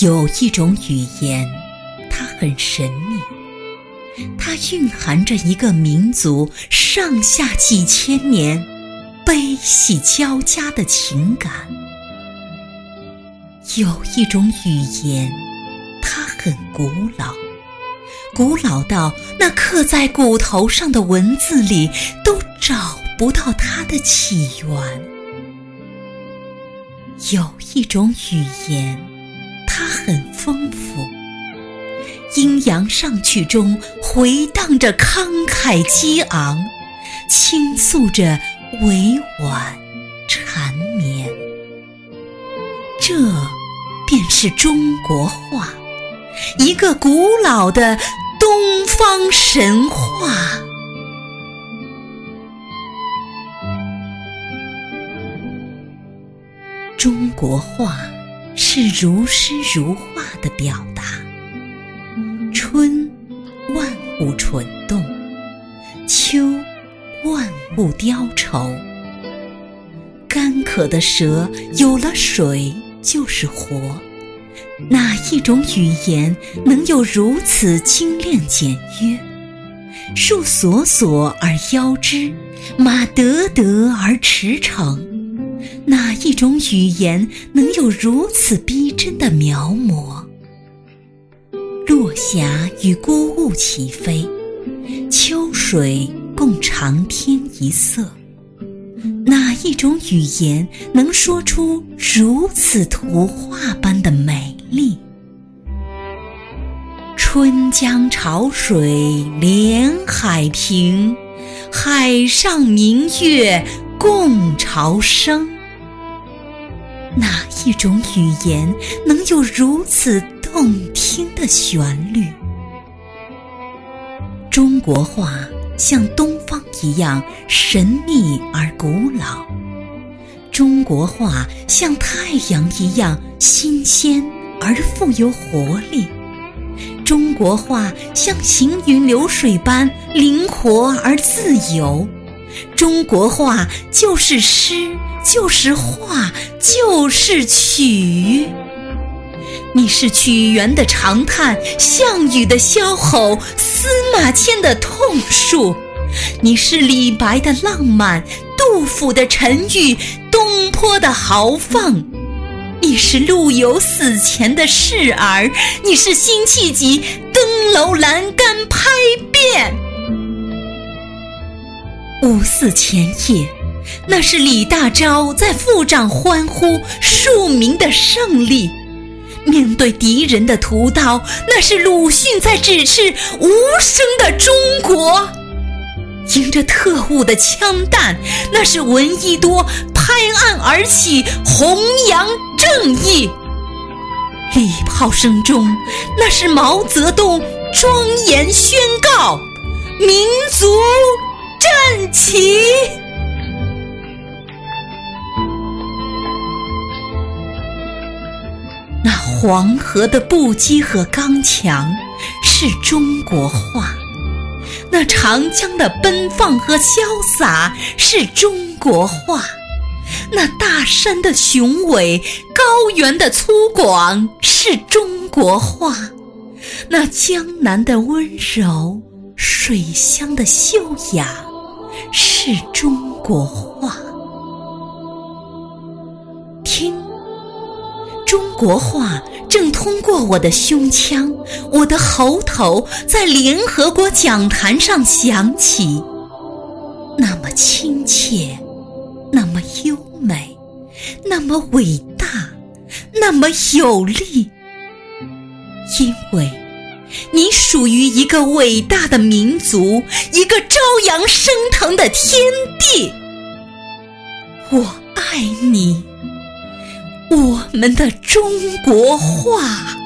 有一种语言，它很神秘，它蕴含着一个民族上下几千年悲喜交加的情感。有一种语言，它很古老，古老到那刻在骨头上的文字里都找不到它的起源。有一种语言。它很丰富，阴阳上去中回荡着慷慨激昂，倾诉着委婉缠绵。这便是中国话，一个古老的东方神话。中国话。是如诗如画的表达。春，万物蠢动；秋，万物凋愁。干渴的蛇有了水就是活。哪一种语言能有如此精炼简约？树索索而腰肢，马得得而驰骋。哪一种语言能有如此逼真的描摹？落霞与孤鹜齐飞，秋水共长天一色。哪一种语言能说出如此图画般的美丽？春江潮水连海平，海上明月共潮生。哪一种语言能有如此动听的旋律？中国话像东方一样神秘而古老，中国话像太阳一样新鲜而富有活力，中国话像行云流水般灵活而自由，中国话就是诗。就是画，就是曲。你是屈原的长叹，项羽的萧吼，司马迁的痛述；你是李白的浪漫，杜甫的沉郁，东坡的豪放；你是陆游死前的示儿，你是辛弃疾登楼栏杆拍遍。五四前夜。那是李大钊在抚掌欢呼庶民的胜利；面对敌人的屠刀，那是鲁迅在指斥无声的中国；迎着特务的枪弹，那是闻一多拍案而起弘扬正义；礼炮声中，那是毛泽东庄严宣告民族站起。黄河的不羁和刚强是中国话，那长江的奔放和潇洒是中国话，那大山的雄伟、高原的粗犷是中国话，那江南的温柔、水乡的秀雅是中国话。听。中国话正通过我的胸腔、我的喉头，在联合国讲坛上响起，那么亲切，那么优美，那么伟大，那么有力。因为，你属于一个伟大的民族，一个朝阳升腾的天地。我爱你。我们的中国话。